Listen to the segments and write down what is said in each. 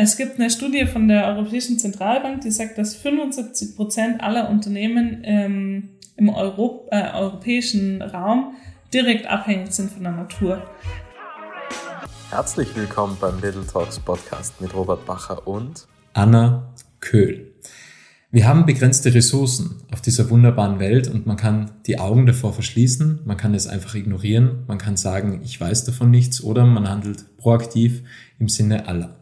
es gibt eine Studie von der Europäischen Zentralbank, die sagt, dass 75 Prozent aller Unternehmen ähm, im Euro, äh, europäischen Raum direkt abhängig sind von der Natur. Herzlich willkommen beim Little Talks Podcast mit Robert Bacher und Anna Köhl. Wir haben begrenzte Ressourcen auf dieser wunderbaren Welt und man kann die Augen davor verschließen, man kann es einfach ignorieren, man kann sagen, ich weiß davon nichts oder man handelt proaktiv im Sinne aller.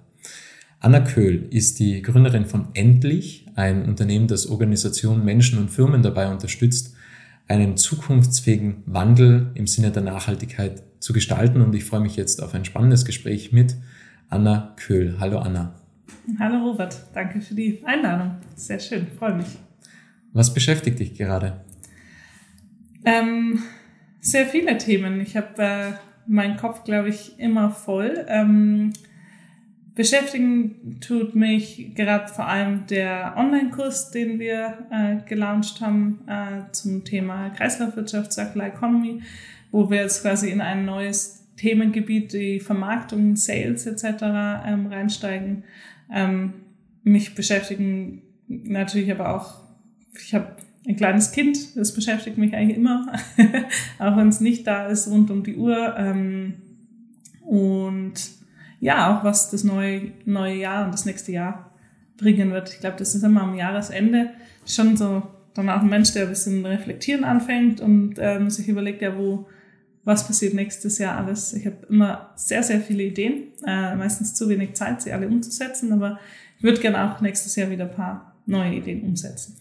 Anna Köhl ist die Gründerin von Endlich, ein Unternehmen, das Organisationen, Menschen und Firmen dabei unterstützt, einen zukunftsfähigen Wandel im Sinne der Nachhaltigkeit zu gestalten. Und ich freue mich jetzt auf ein spannendes Gespräch mit Anna Köhl. Hallo Anna. Hallo Robert, danke für die Einladung. Sehr schön, freue mich. Was beschäftigt dich gerade? Ähm, sehr viele Themen. Ich habe äh, meinen Kopf, glaube ich, immer voll. Ähm, beschäftigen tut mich gerade vor allem der Online-Kurs, den wir äh, gelauncht haben äh, zum Thema Kreislaufwirtschaft, Circular Economy, wo wir jetzt quasi in ein neues Themengebiet, die Vermarktung, Sales etc. Ähm, reinsteigen. Ähm, mich beschäftigen natürlich aber auch, ich habe ein kleines Kind, das beschäftigt mich eigentlich immer, auch wenn es nicht da ist, rund um die Uhr. Ähm, und ja, auch was das neue, neue Jahr und das nächste Jahr bringen wird. Ich glaube, das ist immer am Jahresende schon so dann auch ein Mensch, der ein bisschen reflektieren anfängt und ähm, sich überlegt, ja, wo, was passiert nächstes Jahr alles. Ich habe immer sehr, sehr viele Ideen, äh, meistens zu wenig Zeit, sie alle umzusetzen, aber ich würde gerne auch nächstes Jahr wieder ein paar neue Ideen umsetzen.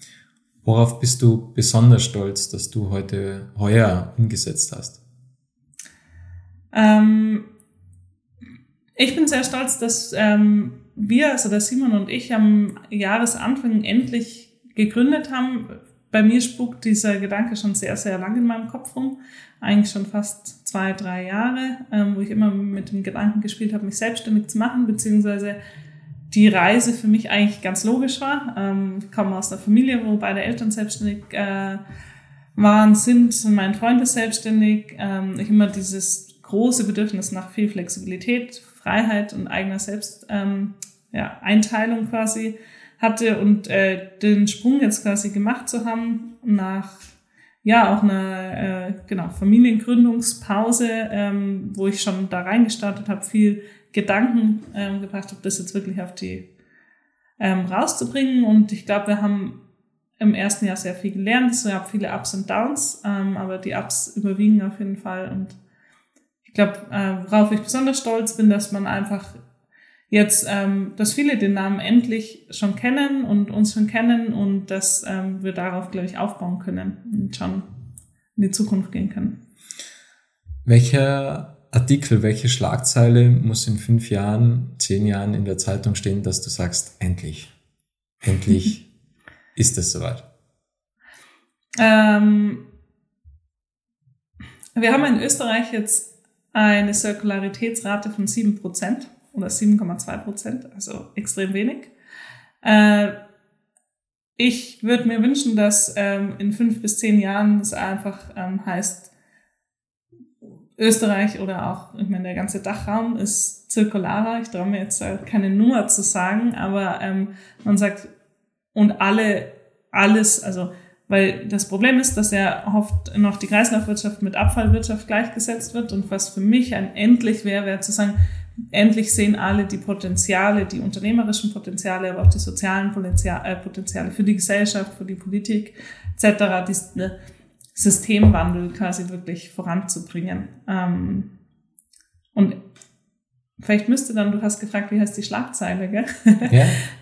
Worauf bist du besonders stolz, dass du heute heuer umgesetzt hast? Ähm, ich bin sehr stolz, dass ähm, wir, also der Simon und ich, am Jahresanfang endlich gegründet haben. Bei mir spukt dieser Gedanke schon sehr, sehr lang in meinem Kopf rum eigentlich schon fast zwei, drei Jahre, ähm, wo ich immer mit dem Gedanken gespielt habe, mich selbstständig zu machen, beziehungsweise die Reise für mich eigentlich ganz logisch war. Ähm, ich komme aus einer Familie, wo beide Eltern selbstständig äh, waren, sind, mein Freund ist selbstständig. Ähm, ich immer dieses große Bedürfnis nach viel Flexibilität, Freiheit und eigener Selbst, ähm, ja, quasi hatte und äh, den Sprung jetzt quasi gemacht zu haben nach ja auch eine äh, genau Familiengründungspause, ähm, wo ich schon da reingestartet habe, viel Gedanken ähm, gebracht habe, das jetzt wirklich auf die ähm, rauszubringen. Und ich glaube, wir haben im ersten Jahr sehr viel gelernt. Es gab viele Ups und Downs, ähm, aber die Ups überwiegen auf jeden Fall. Und glaube, äh, worauf ich besonders stolz bin, dass man einfach jetzt, ähm, dass viele den Namen endlich schon kennen und uns schon kennen und dass ähm, wir darauf, glaube ich, aufbauen können und schon in die Zukunft gehen können. Welcher Artikel, welche Schlagzeile muss in fünf Jahren, zehn Jahren in der Zeitung stehen, dass du sagst, endlich, endlich ist es soweit? Ähm, wir haben in Österreich jetzt eine Zirkularitätsrate von sieben Prozent oder 7,2 Prozent, also extrem wenig. Äh, ich würde mir wünschen, dass ähm, in fünf bis zehn Jahren es einfach ähm, heißt, Österreich oder auch, ich meine, der ganze Dachraum ist zirkularer. Ich traue mir jetzt keine Nummer zu sagen, aber ähm, man sagt, und alle, alles, also, weil das Problem ist, dass ja oft noch die Kreislaufwirtschaft mit Abfallwirtschaft gleichgesetzt wird und was für mich ein endlich wäre, wäre zu sagen, endlich sehen alle die Potenziale, die unternehmerischen Potenziale, aber auch die sozialen äh, Potenziale für die Gesellschaft, für die Politik etc., diesen ne, Systemwandel quasi wirklich voranzubringen. Ähm, und vielleicht müsste dann, du hast gefragt, wie heißt die Schlagzeile, gell? Ja.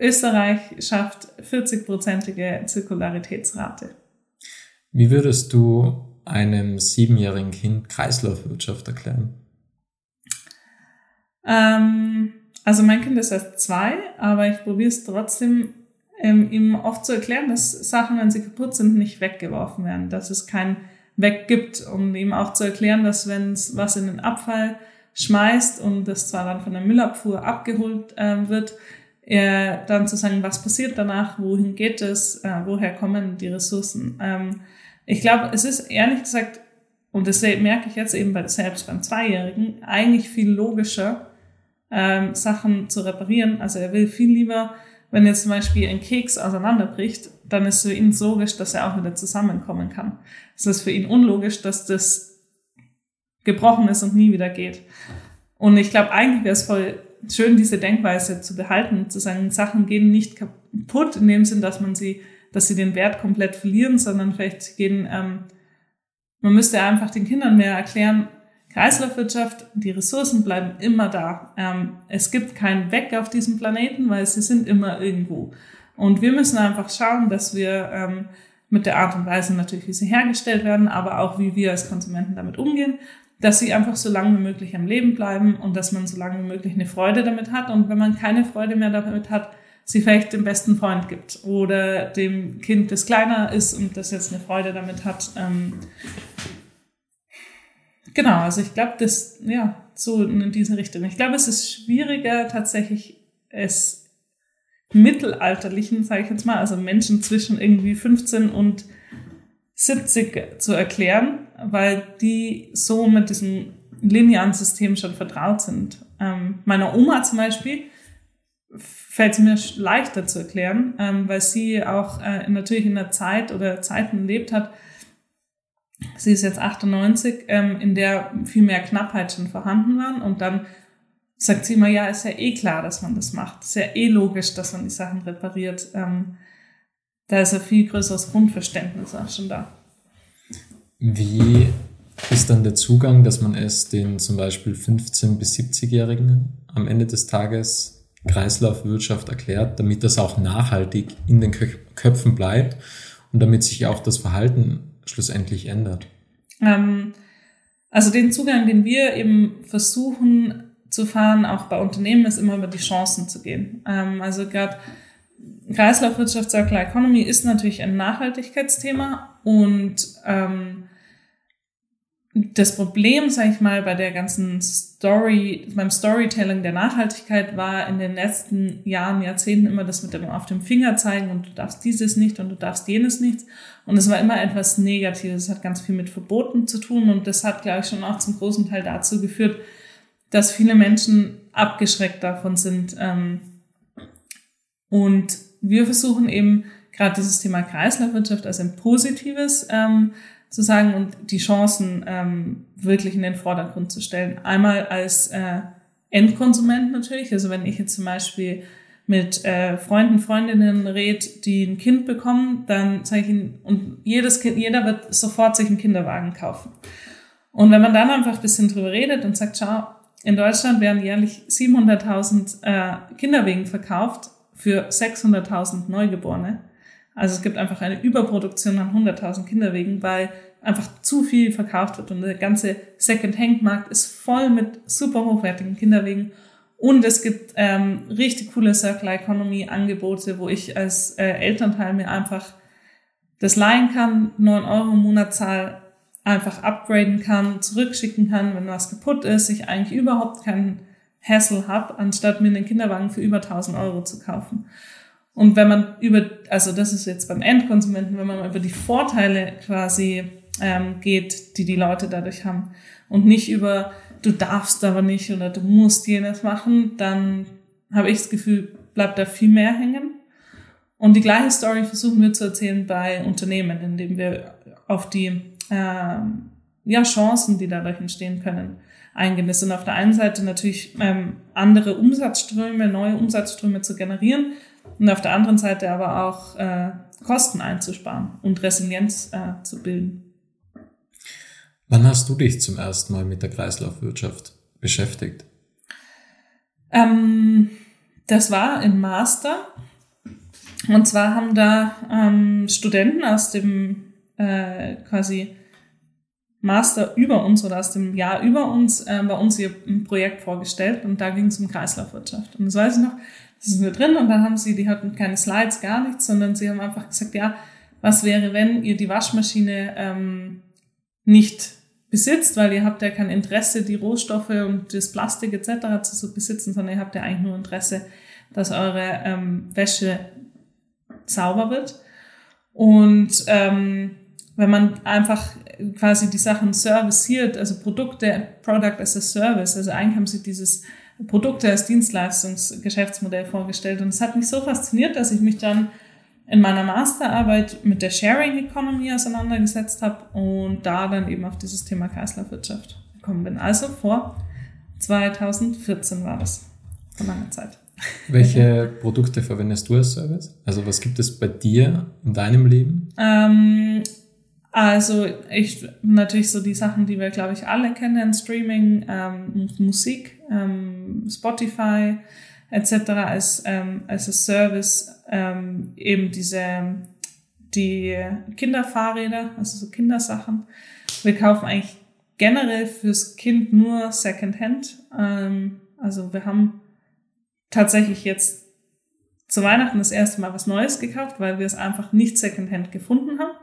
Österreich schafft 40-prozentige Zirkularitätsrate. Wie würdest du einem siebenjährigen Kind Kreislaufwirtschaft erklären? Ähm, also mein Kind ist erst zwei, aber ich probiere es trotzdem ähm, ihm oft zu erklären, dass Sachen, wenn sie kaputt sind, nicht weggeworfen werden, dass es kein Weg gibt, um ihm auch zu erklären, dass wenn es was in den Abfall schmeißt und das zwar dann von der Müllabfuhr abgeholt äh, wird, er dann zu sagen, was passiert danach, wohin geht es, äh, woher kommen die Ressourcen. Ähm, ich glaube, es ist ehrlich gesagt und das merke ich jetzt eben bei, selbst beim Zweijährigen, eigentlich viel logischer, ähm, Sachen zu reparieren. Also er will viel lieber, wenn jetzt zum Beispiel ein Keks auseinanderbricht, dann ist für ihn logisch, dass er auch wieder zusammenkommen kann. Es ist für ihn unlogisch, dass das gebrochen ist und nie wieder geht. Und ich glaube, eigentlich wäre es voll schön, diese Denkweise zu behalten, zu sagen, Sachen gehen nicht kaputt in dem Sinn, dass man sie, dass sie den Wert komplett verlieren, sondern vielleicht gehen, ähm, man müsste einfach den Kindern mehr erklären, Kreislaufwirtschaft, die Ressourcen bleiben immer da. Ähm, es gibt keinen Weg auf diesem Planeten, weil sie sind immer irgendwo. Und wir müssen einfach schauen, dass wir ähm, mit der Art und Weise natürlich, wie sie hergestellt werden, aber auch wie wir als Konsumenten damit umgehen, dass sie einfach so lange wie möglich am Leben bleiben und dass man so lange wie möglich eine Freude damit hat. Und wenn man keine Freude mehr damit hat, sie vielleicht dem besten Freund gibt oder dem Kind, das kleiner ist und das jetzt eine Freude damit hat, ähm, Genau, also ich glaube, das, ja, so in diese Richtung. Ich glaube, es ist schwieriger tatsächlich, es mittelalterlichen, sage ich jetzt mal, also Menschen zwischen irgendwie 15 und 70 zu erklären, weil die so mit diesem linearen System schon vertraut sind. Ähm, meiner Oma zum Beispiel fällt es mir leichter zu erklären, ähm, weil sie auch äh, natürlich in der Zeit oder Zeiten lebt hat, sie ist jetzt 98, ähm, in der viel mehr Knappheit schon vorhanden war. Und dann sagt sie immer, ja, ist ja eh klar, dass man das macht. Ist ja eh logisch, dass man die Sachen repariert. Ähm, da ist ein viel größeres Grundverständnis auch schon da. Wie ist dann der Zugang, dass man es den zum Beispiel 15- bis 70-Jährigen am Ende des Tages Kreislaufwirtschaft erklärt, damit das auch nachhaltig in den Köpfen bleibt und damit sich auch das Verhalten schlussendlich ändert? Ähm, also den Zugang, den wir eben versuchen zu fahren, auch bei Unternehmen, ist immer über die Chancen zu gehen. Ähm, also gerade Kreislaufwirtschaft, Circular Economy ist natürlich ein Nachhaltigkeitsthema und ähm, das Problem, sage ich mal, bei der ganzen Story, beim Storytelling der Nachhaltigkeit war in den letzten Jahren, Jahrzehnten immer das mit dem auf dem Finger zeigen und du darfst dieses nicht und du darfst jenes nicht. Und es war immer etwas Negatives. Es hat ganz viel mit Verboten zu tun und das hat, glaube ich, schon auch zum großen Teil dazu geführt, dass viele Menschen abgeschreckt davon sind. Ähm, und wir versuchen eben gerade dieses Thema Kreislaufwirtschaft als ein positives ähm, zu sagen und die Chancen ähm, wirklich in den Vordergrund zu stellen. Einmal als äh, Endkonsument natürlich, also wenn ich jetzt zum Beispiel mit äh, Freunden, Freundinnen red, die ein Kind bekommen, dann zeige ich ihnen, und jedes Kind, jeder wird sofort sich einen Kinderwagen kaufen. Und wenn man dann einfach ein bisschen drüber redet und sagt, schau, in Deutschland werden jährlich 700.000 äh, Kinderwegen verkauft für 600.000 Neugeborene. Also es gibt einfach eine Überproduktion an 100.000 Kinderwegen, weil einfach zu viel verkauft wird und der ganze Second-Hand-Markt ist voll mit super hochwertigen Kinderwegen. Und es gibt ähm, richtig coole Circular Economy Angebote, wo ich als äh, Elternteil mir einfach das leihen kann, 9 Euro im Monat zahl, einfach upgraden kann, zurückschicken kann, wenn was kaputt ist, ich eigentlich überhaupt keinen Hassle habe, anstatt mir einen Kinderwagen für über 1000 Euro zu kaufen. Und wenn man über, also das ist jetzt beim Endkonsumenten, wenn man über die Vorteile quasi ähm, geht, die die Leute dadurch haben und nicht über du darfst aber nicht oder du musst jenes machen, dann habe ich das Gefühl, bleibt da viel mehr hängen. Und die gleiche Story versuchen wir zu erzählen bei Unternehmen, indem wir auf die ähm, ja, Chancen, die dadurch entstehen können, eingehen. Das sind auf der einen Seite natürlich ähm, andere Umsatzströme, neue Umsatzströme zu generieren, und auf der anderen Seite aber auch äh, Kosten einzusparen und Resilienz äh, zu bilden. Wann hast du dich zum ersten Mal mit der Kreislaufwirtschaft beschäftigt? Ähm, das war im Master. Und zwar haben da ähm, Studenten aus dem äh, quasi Master über uns oder aus dem Jahr über uns äh, bei uns ihr Projekt vorgestellt und da ging es um Kreislaufwirtschaft. Und das weiß ich noch, ist nur drin und dann haben sie, die hatten keine Slides, gar nichts, sondern sie haben einfach gesagt, ja, was wäre, wenn ihr die Waschmaschine ähm, nicht besitzt, weil ihr habt ja kein Interesse, die Rohstoffe und das Plastik etc. zu besitzen, sondern ihr habt ja eigentlich nur Interesse, dass eure ähm, Wäsche sauber wird. Und ähm, wenn man einfach quasi die Sachen serviciert, also Produkte, Product as a Service, also eigentlich haben sie dieses Produkte als Dienstleistungsgeschäftsmodell vorgestellt und es hat mich so fasziniert, dass ich mich dann in meiner Masterarbeit mit der Sharing Economy auseinandergesetzt habe und da dann eben auf dieses Thema Kreislaufwirtschaft gekommen bin. Also vor 2014 war das, vor langer Zeit. Welche Produkte verwendest du als Service? Also was gibt es bei dir in deinem Leben? Ähm, also ich natürlich so die Sachen, die wir glaube ich alle kennen: Streaming, ähm, Musik, ähm, Spotify etc. als ähm, als a Service ähm, eben diese die Kinderfahrräder, also so Kindersachen. Wir kaufen eigentlich generell fürs Kind nur Secondhand. Ähm, also wir haben tatsächlich jetzt zu Weihnachten das erste Mal was Neues gekauft, weil wir es einfach nicht Secondhand gefunden haben.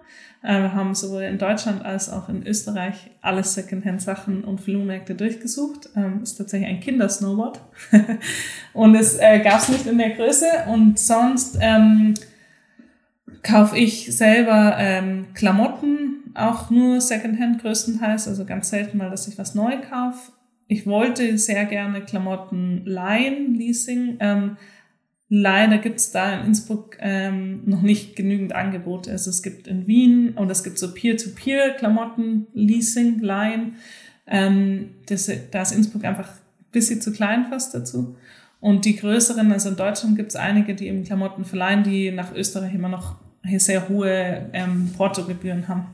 Äh, wir haben sowohl in Deutschland als auch in Österreich alle Secondhand-Sachen und Flohmärkte durchgesucht. Ähm, ist tatsächlich ein Kindersnowboard. und es äh, gab es nicht in der Größe. Und sonst ähm, kaufe ich selber ähm, Klamotten, auch nur Secondhand größtenteils, also ganz selten mal, dass ich was neu kaufe. Ich wollte sehr gerne Klamotten leihen, Leasing. Ähm, Leider gibt es da in Innsbruck ähm, noch nicht genügend Angebote. Also es gibt in Wien und es gibt so Peer-to-Peer-Klamotten, Leasing, Leihen. Ähm, da ist Innsbruck einfach ein bisschen zu klein fast dazu. Und die größeren, also in Deutschland gibt es einige, die eben Klamotten verleihen, die nach Österreich immer noch sehr hohe ähm, Portogebühren haben.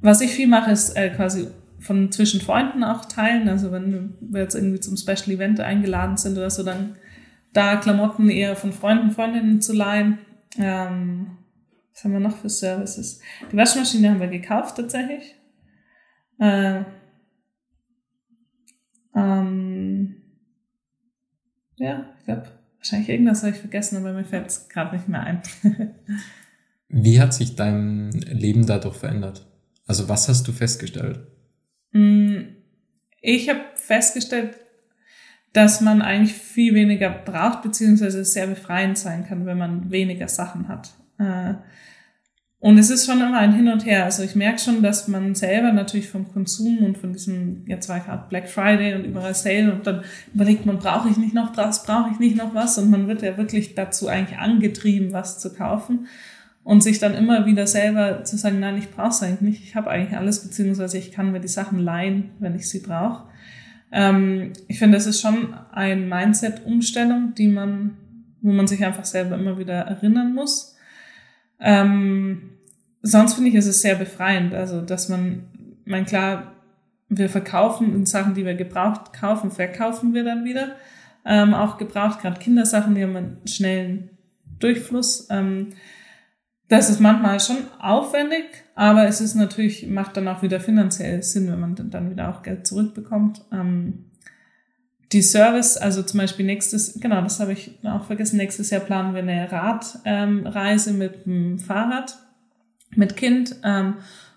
Was ich viel mache, ist äh, quasi von zwischen Freunden auch teilen. Also wenn wir jetzt irgendwie zum Special Event eingeladen sind oder so, dann da Klamotten eher von Freunden, Freundinnen zu leihen. Ähm, was haben wir noch für Services? Die Waschmaschine haben wir gekauft tatsächlich. Äh, ähm, ja, ich glaube, wahrscheinlich irgendwas habe ich vergessen, aber mir fällt es gerade nicht mehr ein. Wie hat sich dein Leben dadurch verändert? Also was hast du festgestellt? Mm, ich habe festgestellt, dass man eigentlich viel weniger braucht, beziehungsweise sehr befreiend sein kann, wenn man weniger Sachen hat. Äh, und es ist schon immer ein Hin und Her. Also ich merke schon, dass man selber natürlich vom Konsum und von diesem, jetzt war gerade Black Friday und überall Sale und dann überlegt man, brauche ich nicht noch was, brauche ich nicht noch was? Und man wird ja wirklich dazu eigentlich angetrieben, was zu kaufen. Und sich dann immer wieder selber zu sagen, nein, ich brauche es eigentlich nicht, ich habe eigentlich alles, beziehungsweise ich kann mir die Sachen leihen, wenn ich sie brauche. Ähm, ich finde, es ist schon ein Mindset-Umstellung, die man, wo man sich einfach selber immer wieder erinnern muss. Ähm, sonst finde ich, ist es sehr befreiend. Also, dass man, mein klar, wir verkaufen in Sachen, die wir gebraucht kaufen, verkaufen wir dann wieder. Ähm, auch gebraucht, gerade Kindersachen, die haben einen schnellen Durchfluss. Ähm, das ist manchmal schon aufwendig, aber es ist natürlich, macht dann auch wieder finanziell Sinn, wenn man dann wieder auch Geld zurückbekommt. Ähm, die Service, also zum Beispiel nächstes, genau, das habe ich auch vergessen, nächstes Jahr planen wir eine Radreise ähm, mit dem Fahrrad, mit Kind. Ähm,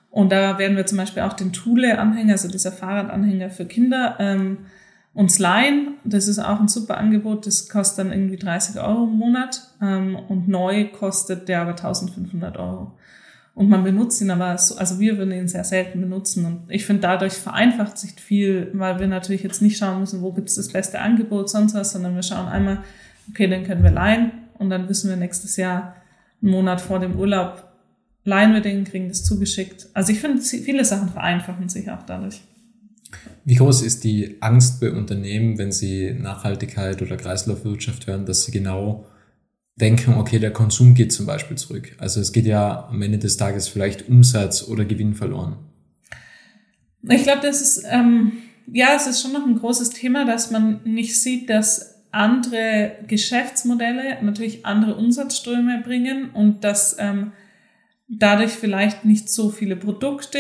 und da werden wir zum Beispiel auch den Thule-Anhänger, also dieser Fahrradanhänger für Kinder, ähm, uns leihen. Das ist auch ein super Angebot. Das kostet dann irgendwie 30 Euro im Monat ähm, und neu kostet der aber 1500 Euro. Und man benutzt ihn aber, so, also wir würden ihn sehr selten benutzen. Und ich finde, dadurch vereinfacht sich viel, weil wir natürlich jetzt nicht schauen müssen, wo gibt es das beste Angebot, sonst was, sondern wir schauen einmal, okay, den können wir leihen und dann wissen wir nächstes Jahr, einen Monat vor dem Urlaub, leihen wir den, kriegen das zugeschickt. Also ich finde, viele Sachen vereinfachen sich auch dadurch. Wie groß ist die Angst bei Unternehmen, wenn sie Nachhaltigkeit oder Kreislaufwirtschaft hören, dass sie genau denken, okay, der Konsum geht zum Beispiel zurück. Also es geht ja am Ende des Tages vielleicht Umsatz oder Gewinn verloren. Ich glaube, das ist, ähm, ja, es ist schon noch ein großes Thema, dass man nicht sieht, dass andere Geschäftsmodelle natürlich andere Umsatzströme bringen und dass ähm, dadurch vielleicht nicht so viele Produkte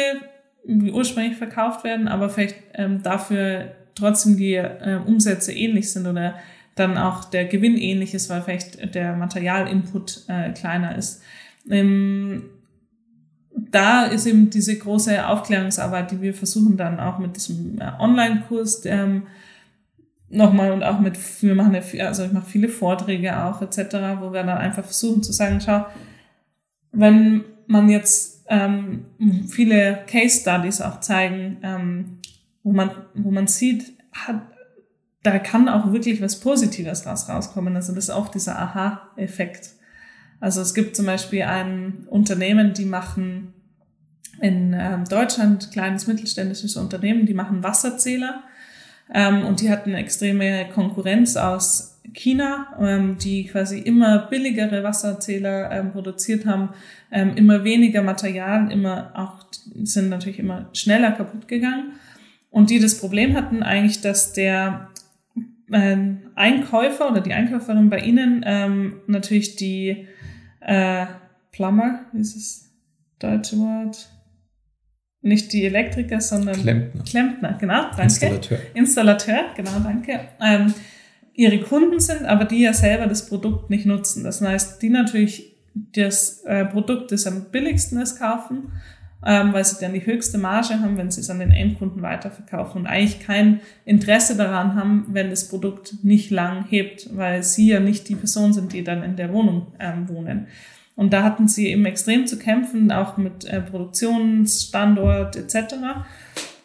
wie ursprünglich verkauft werden, aber vielleicht ähm, dafür trotzdem die äh, Umsätze ähnlich sind oder dann auch der Gewinn ähnlich ist, weil vielleicht der Materialinput äh, kleiner ist. Ähm, da ist eben diese große Aufklärungsarbeit, die wir versuchen dann auch mit diesem äh, Online-Kurs ähm, nochmal und auch mit, wir machen ja, also ich mache viele Vorträge auch etc., wo wir dann einfach versuchen zu sagen, schau, wenn man jetzt ähm, viele Case Studies auch zeigen, ähm, wo man, wo man sieht, hat, da kann auch wirklich was Positives daraus rauskommen. Also das ist auch dieser Aha-Effekt. Also es gibt zum Beispiel ein Unternehmen, die machen in ähm, Deutschland, kleines mittelständisches Unternehmen, die machen Wasserzähler. Ähm, und die hatten extreme Konkurrenz aus China, ähm, die quasi immer billigere Wasserzähler ähm, produziert haben, ähm, immer weniger Material, immer auch sind natürlich immer schneller kaputt gegangen. Und die das Problem hatten eigentlich, dass der äh, Einkäufer oder die Einkäuferin bei ihnen ähm, natürlich die äh, Plumber, wie ist das deutsche Wort? Nicht die Elektriker, sondern Klempner. Klempner, genau, danke. Installateur. Installateur, genau, danke. Ähm, ihre Kunden sind, aber die ja selber das Produkt nicht nutzen. Das heißt, die natürlich das äh, Produkt, das am billigsten ist, kaufen, ähm, weil sie dann die höchste Marge haben, wenn sie es an den Endkunden weiterverkaufen und eigentlich kein Interesse daran haben, wenn das Produkt nicht lang hebt, weil sie ja nicht die Person sind, die dann in der Wohnung ähm, wohnen. Und da hatten sie eben extrem zu kämpfen, auch mit äh, Produktionsstandort etc.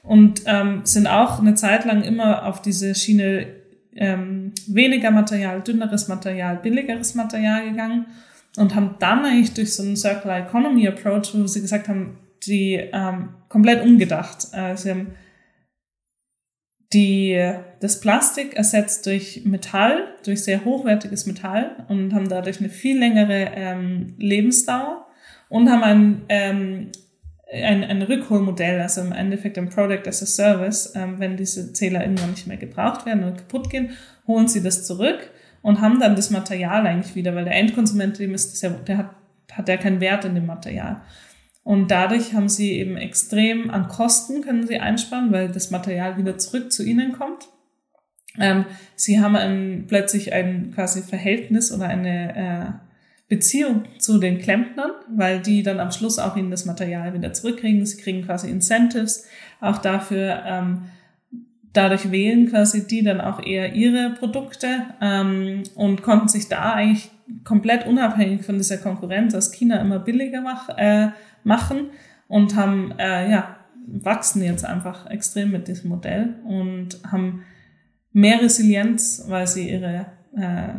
Und ähm, sind auch eine Zeit lang immer auf diese Schiene ähm, weniger Material, dünneres Material, billigeres Material gegangen und haben dann eigentlich durch so einen Circular Economy Approach, wo sie gesagt haben, die ähm, komplett umgedacht. Äh, sie haben die, das Plastik ersetzt durch Metall, durch sehr hochwertiges Metall und haben dadurch eine viel längere ähm, Lebensdauer und haben ein, ähm, ein, ein Rückholmodell, also im Endeffekt ein Product as a Service. Ähm, wenn diese Zähler irgendwann nicht mehr gebraucht werden oder kaputt gehen, holen sie das zurück und haben dann das Material eigentlich wieder, weil der Endkonsument, dem ist das ja, der hat, hat ja keinen Wert in dem Material. Und dadurch haben sie eben extrem an Kosten können sie einsparen, weil das Material wieder zurück zu ihnen kommt. Ähm, sie haben ein, plötzlich ein quasi Verhältnis oder eine äh, Beziehung zu den Klempnern, weil die dann am Schluss auch ihnen das Material wieder zurückkriegen. Sie kriegen quasi Incentives auch dafür. Ähm, dadurch wählen quasi die dann auch eher ihre Produkte ähm, und konnten sich da eigentlich komplett unabhängig von dieser Konkurrenz aus China immer billiger mach, äh, machen und haben, äh, ja, wachsen jetzt einfach extrem mit diesem Modell und haben mehr Resilienz, weil sie ihre äh,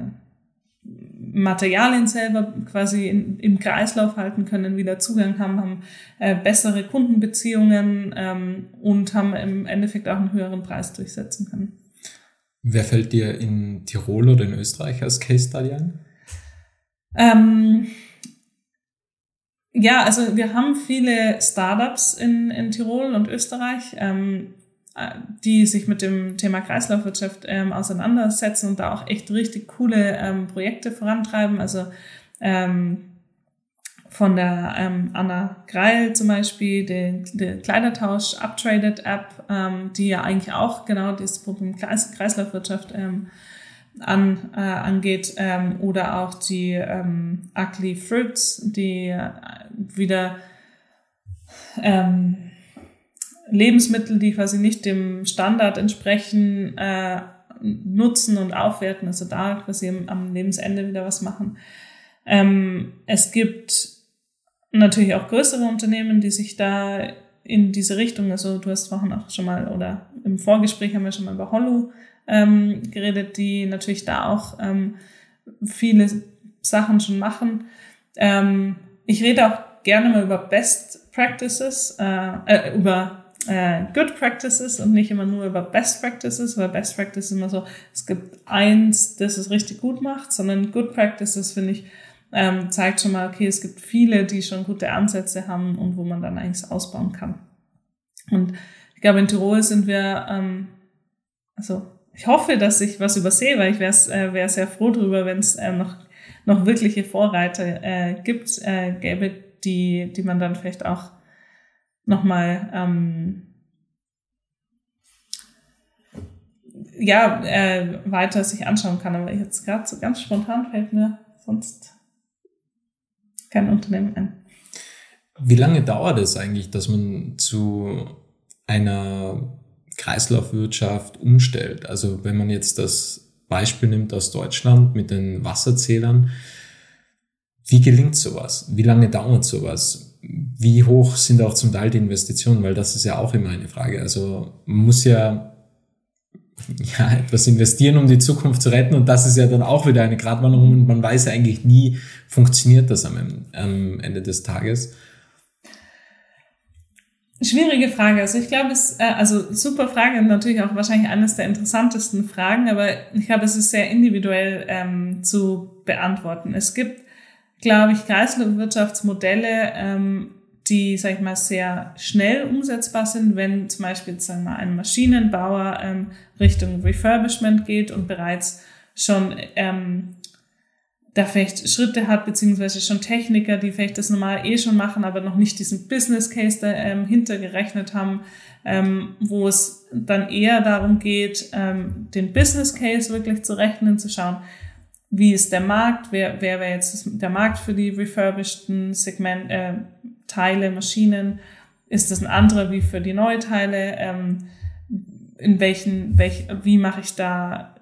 Materialien selber quasi in, im Kreislauf halten können, wieder Zugang haben, haben äh, bessere Kundenbeziehungen ähm, und haben im Endeffekt auch einen höheren Preis durchsetzen können. Wer fällt dir in Tirol oder in Österreich als Case Study ein? Ähm, ja, also wir haben viele Startups in, in Tirol und Österreich, ähm, äh, die sich mit dem Thema Kreislaufwirtschaft ähm, auseinandersetzen und da auch echt richtig coole ähm, Projekte vorantreiben. Also ähm, von der ähm, Anna Greil zum Beispiel, die Kleidertausch Uptraded App, ähm, die ja eigentlich auch genau dieses Problem Kreis, Kreislaufwirtschaft ähm, an, äh, angeht, ähm, oder auch die ähm, Ugly Fruits, die äh, wieder ähm, Lebensmittel, die quasi nicht dem Standard entsprechen, äh, nutzen und aufwerten, also da quasi am, Lebensende wieder was machen. Ähm, es gibt natürlich auch größere Unternehmen, die sich da in diese Richtung, also du hast vorhin auch schon mal, oder im Vorgespräch haben wir schon mal über Hollow ähm, geredet, die natürlich da auch ähm, viele Sachen schon machen. Ähm, ich rede auch gerne mal über Best Practices, äh, äh, über äh, Good Practices und nicht immer nur über Best Practices, weil Best Practices immer so, es gibt eins, das es richtig gut macht, sondern Good Practices finde ich, ähm, zeigt schon mal, okay, es gibt viele, die schon gute Ansätze haben und wo man dann eigentlich ausbauen kann. Und ich glaube, in Tirol sind wir, ähm, also ich hoffe, dass ich was übersehe, weil ich wäre äh, wär sehr froh darüber, wenn es äh, noch, noch wirkliche Vorreiter äh, gibt, äh, gäbe, die, die man dann vielleicht auch nochmal ähm, ja, äh, weiter sich anschauen kann. Aber jetzt gerade so ganz spontan fällt mir sonst kein Unternehmen ein. Wie lange dauert es eigentlich, dass man zu einer Kreislaufwirtschaft umstellt? Also wenn man jetzt das Beispiel nimmt aus Deutschland mit den Wasserzählern, wie gelingt sowas? Wie lange dauert sowas? Wie hoch sind auch zum Teil die Investitionen, weil das ist ja auch immer eine Frage. Also man muss ja, ja etwas investieren, um die Zukunft zu retten und das ist ja dann auch wieder eine Gratwanderung und man weiß ja eigentlich nie, funktioniert das am, am Ende des Tages. Schwierige Frage. Also ich glaube, es, äh, also super Frage und natürlich auch wahrscheinlich eines der interessantesten Fragen, aber ich glaube, es ist sehr individuell ähm, zu beantworten. Es gibt, glaube ich, Kreislaufwirtschaftsmodelle, ähm, die, sag ich mal, sehr schnell umsetzbar sind, wenn zum Beispiel, sagen wir mal, ein Maschinenbauer ähm, Richtung Refurbishment geht und bereits schon ähm, da vielleicht Schritte hat, beziehungsweise schon Techniker, die vielleicht das normal eh schon machen, aber noch nicht diesen Business Case da, ähm, hintergerechnet haben, ähm, wo es dann eher darum geht, ähm, den Business Case wirklich zu rechnen, zu schauen, wie ist der Markt, wer, wer wäre jetzt der Markt für die refurbisheden Segment, äh, Teile, Maschinen, ist das ein anderer wie für die Neuteile, ähm, in welchen, welch, wie mache ich da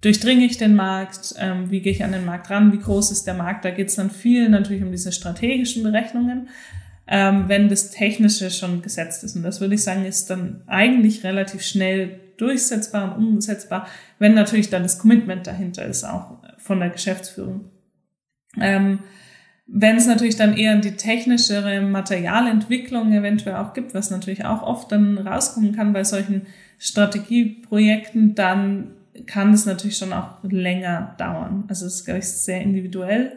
durchdringe ich den Markt, ähm, wie gehe ich an den Markt ran, wie groß ist der Markt. Da geht es dann viel natürlich um diese strategischen Berechnungen, ähm, wenn das Technische schon gesetzt ist. Und das würde ich sagen, ist dann eigentlich relativ schnell durchsetzbar und umsetzbar, wenn natürlich dann das Commitment dahinter ist, auch von der Geschäftsführung. Ähm, wenn es natürlich dann eher die technischere Materialentwicklung eventuell auch gibt, was natürlich auch oft dann rauskommen kann bei solchen Strategieprojekten, dann kann es natürlich schon auch länger dauern. Also es ist, glaube ich, sehr individuell.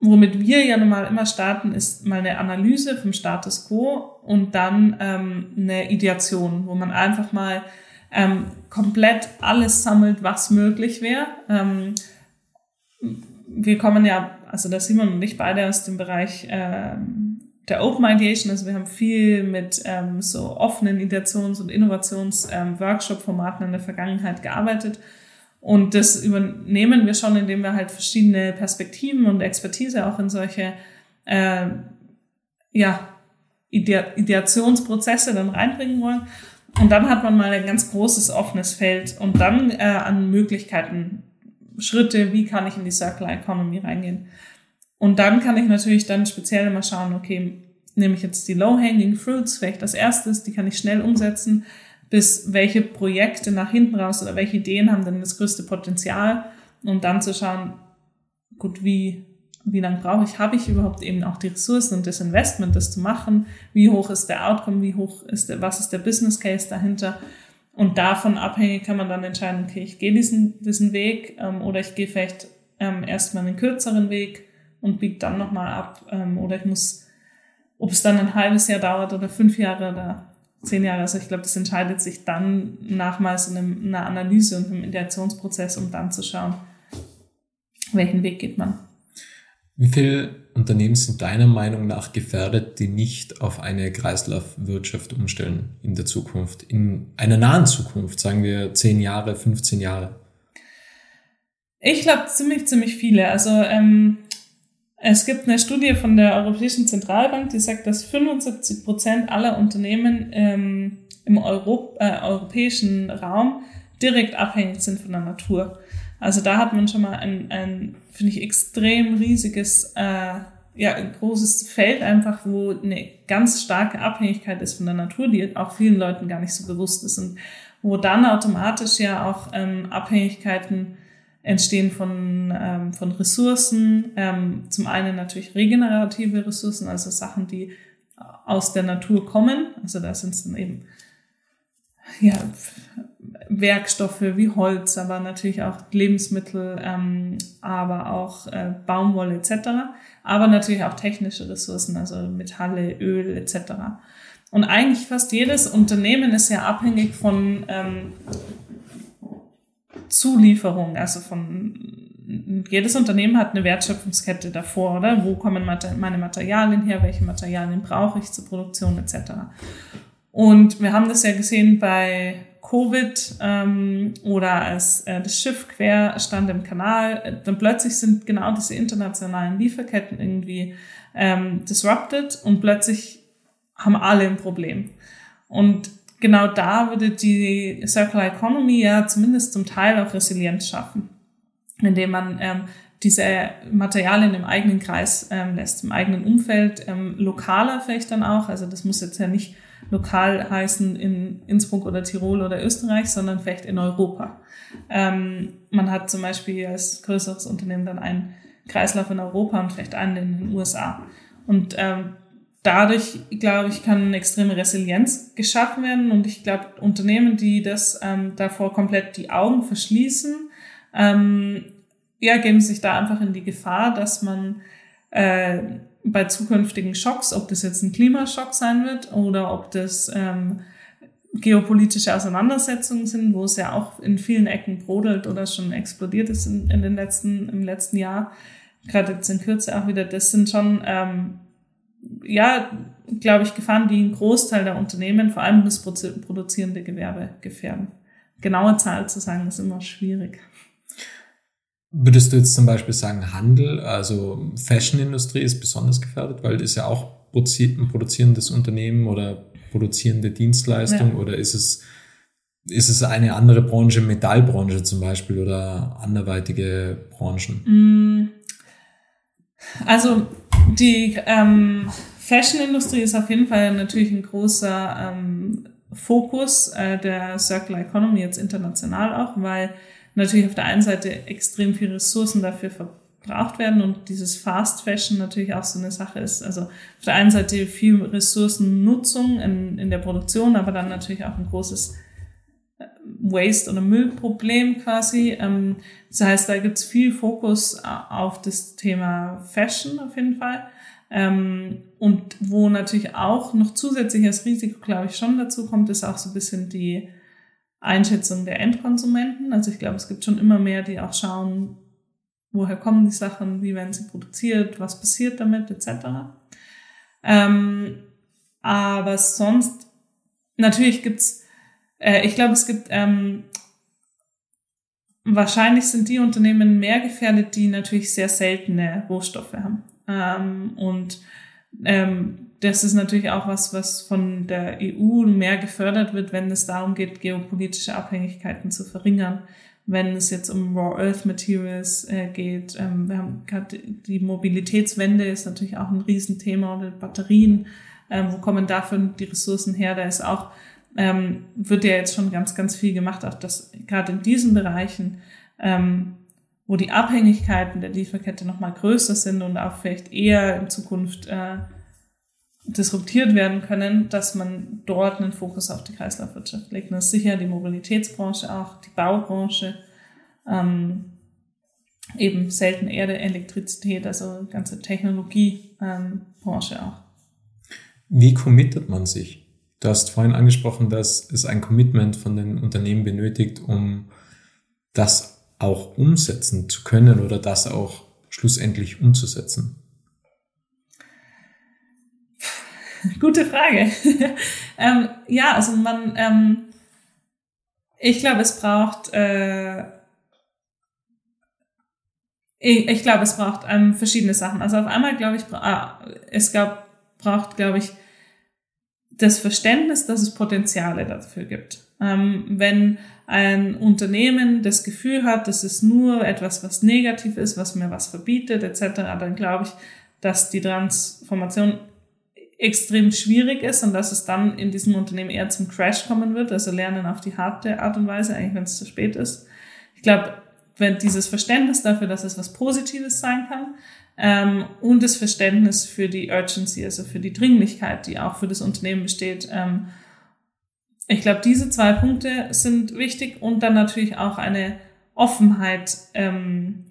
Womit wir ja normal immer starten, ist mal eine Analyse vom Status quo und dann ähm, eine Ideation, wo man einfach mal ähm, komplett alles sammelt, was möglich wäre. Ähm, wir kommen ja, also da Simon und ich beide aus dem Bereich ähm, der Open Ideation, also wir haben viel mit ähm, so offenen Ideations- und Innovations-Workshop-Formaten ähm, in der Vergangenheit gearbeitet. Und das übernehmen wir schon, indem wir halt verschiedene Perspektiven und Expertise auch in solche äh, ja, Ide Ideationsprozesse dann reinbringen wollen. Und dann hat man mal ein ganz großes offenes Feld und dann äh, an Möglichkeiten, Schritte, wie kann ich in die Circular Economy reingehen. Und dann kann ich natürlich dann speziell immer schauen, okay, nehme ich jetzt die Low-Hanging Fruits, vielleicht das erstes, die kann ich schnell umsetzen, bis welche Projekte nach hinten raus oder welche Ideen haben denn das größte Potenzial, um dann zu schauen, gut, wie, wie lange brauche ich, habe ich überhaupt eben auch die Ressourcen und das Investment, das zu machen, wie hoch ist der Outcome, wie hoch ist der, was ist der Business Case dahinter und davon abhängig kann man dann entscheiden, okay, ich gehe diesen, diesen Weg ähm, oder ich gehe vielleicht ähm, erstmal einen kürzeren Weg, und biegt dann nochmal ab. Ähm, oder ich muss, ob es dann ein halbes Jahr dauert oder fünf Jahre oder zehn Jahre. Also ich glaube, das entscheidet sich dann nach mal so einem, einer Analyse und einem Ideationsprozess, um dann zu schauen, welchen Weg geht man. Wie viele Unternehmen sind deiner Meinung nach gefährdet, die nicht auf eine Kreislaufwirtschaft umstellen in der Zukunft, in einer nahen Zukunft, sagen wir zehn Jahre, 15 Jahre? Ich glaube ziemlich, ziemlich viele. Also ähm, es gibt eine Studie von der Europäischen Zentralbank, die sagt, dass 75 Prozent aller Unternehmen ähm, im Europ äh, europäischen Raum direkt abhängig sind von der Natur. Also da hat man schon mal ein, ein finde ich, extrem riesiges, äh, ja, ein großes Feld einfach, wo eine ganz starke Abhängigkeit ist von der Natur, die auch vielen Leuten gar nicht so bewusst ist und wo dann automatisch ja auch ähm, Abhängigkeiten Entstehen von, ähm, von Ressourcen. Ähm, zum einen natürlich regenerative Ressourcen, also Sachen, die aus der Natur kommen. Also da sind es dann eben ja, Werkstoffe wie Holz, aber natürlich auch Lebensmittel, ähm, aber auch äh, Baumwolle etc. Aber natürlich auch technische Ressourcen, also Metalle, Öl etc. Und eigentlich fast jedes Unternehmen ist ja abhängig von ähm, Zulieferung, also von jedes Unternehmen hat eine Wertschöpfungskette davor, oder? Wo kommen meine Materialien her? Welche Materialien brauche ich zur Produktion etc. Und wir haben das ja gesehen bei Covid ähm, oder als äh, das Schiff quer stand im Kanal, dann plötzlich sind genau diese internationalen Lieferketten irgendwie ähm, disrupted und plötzlich haben alle ein Problem. Und genau da würde die Circular Economy ja zumindest zum Teil auch Resilienz schaffen, indem man ähm, diese Materialien im eigenen Kreis ähm, lässt, im eigenen Umfeld, ähm, lokaler vielleicht dann auch. Also das muss jetzt ja nicht lokal heißen in Innsbruck oder Tirol oder Österreich, sondern vielleicht in Europa. Ähm, man hat zum Beispiel als größeres Unternehmen dann einen Kreislauf in Europa und vielleicht einen in den USA. Und ähm, dadurch, glaube ich, kann eine extreme Resilienz geschaffen werden. Und ich glaube, Unternehmen, die das ähm, davor komplett die Augen verschließen, ähm, ja, geben sich da einfach in die Gefahr, dass man äh, bei zukünftigen Schocks, ob das jetzt ein Klimaschock sein wird oder ob das ähm, geopolitische Auseinandersetzungen sind, wo es ja auch in vielen Ecken brodelt oder schon explodiert ist in, in den letzten, im letzten Jahr, gerade jetzt in Kürze auch wieder, das sind schon, ähm, ja, glaube ich, Gefahren, die einen Großteil der Unternehmen, vor allem das produzierende Gewerbe, gefährden. Genaue Zahl zu sagen, ist immer schwierig. Würdest du jetzt zum Beispiel sagen, Handel, also Fashion-Industrie ist besonders gefährdet, weil das ist ja auch ein produzierendes Unternehmen oder produzierende Dienstleistung ja. oder ist es, ist es eine andere Branche, Metallbranche zum Beispiel oder anderweitige Branchen? Mm. Also die ähm, Fashion-Industrie ist auf jeden Fall natürlich ein großer ähm, Fokus äh, der Circular Economy jetzt international auch, weil natürlich auf der einen Seite extrem viele Ressourcen dafür verbraucht werden und dieses Fast Fashion natürlich auch so eine Sache ist. Also auf der einen Seite viel Ressourcennutzung in, in der Produktion, aber dann natürlich auch ein großes äh, Waste- oder Müllproblem quasi. Ähm, das heißt, da gibt's viel Fokus auf das Thema Fashion auf jeden Fall. Ähm, und wo natürlich auch noch zusätzliches Risiko, glaube ich, schon dazu kommt, ist auch so ein bisschen die Einschätzung der Endkonsumenten. Also ich glaube, es gibt schon immer mehr, die auch schauen, woher kommen die Sachen, wie werden sie produziert, was passiert damit, etc. Ähm, aber sonst, natürlich gibt's, äh, ich glaube, es gibt, ähm, wahrscheinlich sind die Unternehmen mehr gefährdet, die natürlich sehr seltene Rohstoffe haben. Ähm, und ähm, das ist natürlich auch was, was von der EU mehr gefördert wird, wenn es darum geht, geopolitische Abhängigkeiten zu verringern. Wenn es jetzt um Raw Earth Materials äh, geht, ähm, wir haben gerade die Mobilitätswende ist natürlich auch ein Riesenthema oder Batterien, ähm, wo kommen dafür die Ressourcen her? Da ist auch ähm, wird ja jetzt schon ganz, ganz viel gemacht, auch dass gerade in diesen Bereichen, ähm, wo die Abhängigkeiten der Lieferkette nochmal größer sind und auch vielleicht eher in Zukunft äh, disruptiert werden können, dass man dort einen Fokus auf die Kreislaufwirtschaft legt. Das ist sicher die Mobilitätsbranche auch, die Baubranche, ähm, eben selten Erde, Elektrizität, also ganze Technologiebranche ähm, auch. Wie committet man sich? Du hast vorhin angesprochen, dass es ein Commitment von den Unternehmen benötigt, um das auch umsetzen zu können oder das auch schlussendlich umzusetzen. Gute Frage. ähm, ja, also man, ähm, ich glaube, es braucht, äh, ich, ich glaube, es braucht ähm, verschiedene Sachen. Also auf einmal glaube ich, ah, es gab, braucht, glaube ich, das Verständnis, dass es Potenziale dafür gibt. Ähm, wenn ein Unternehmen das Gefühl hat, das ist nur etwas, was negativ ist, was mir was verbietet, etc., dann glaube ich, dass die Transformation extrem schwierig ist und dass es dann in diesem Unternehmen eher zum Crash kommen wird, also lernen auf die harte Art und Weise, eigentlich wenn es zu spät ist. Ich glaube, wenn dieses Verständnis dafür, dass es was Positives sein kann, ähm, und das Verständnis für die Urgency, also für die Dringlichkeit, die auch für das Unternehmen besteht. Ähm, ich glaube, diese zwei Punkte sind wichtig und dann natürlich auch eine Offenheit ähm,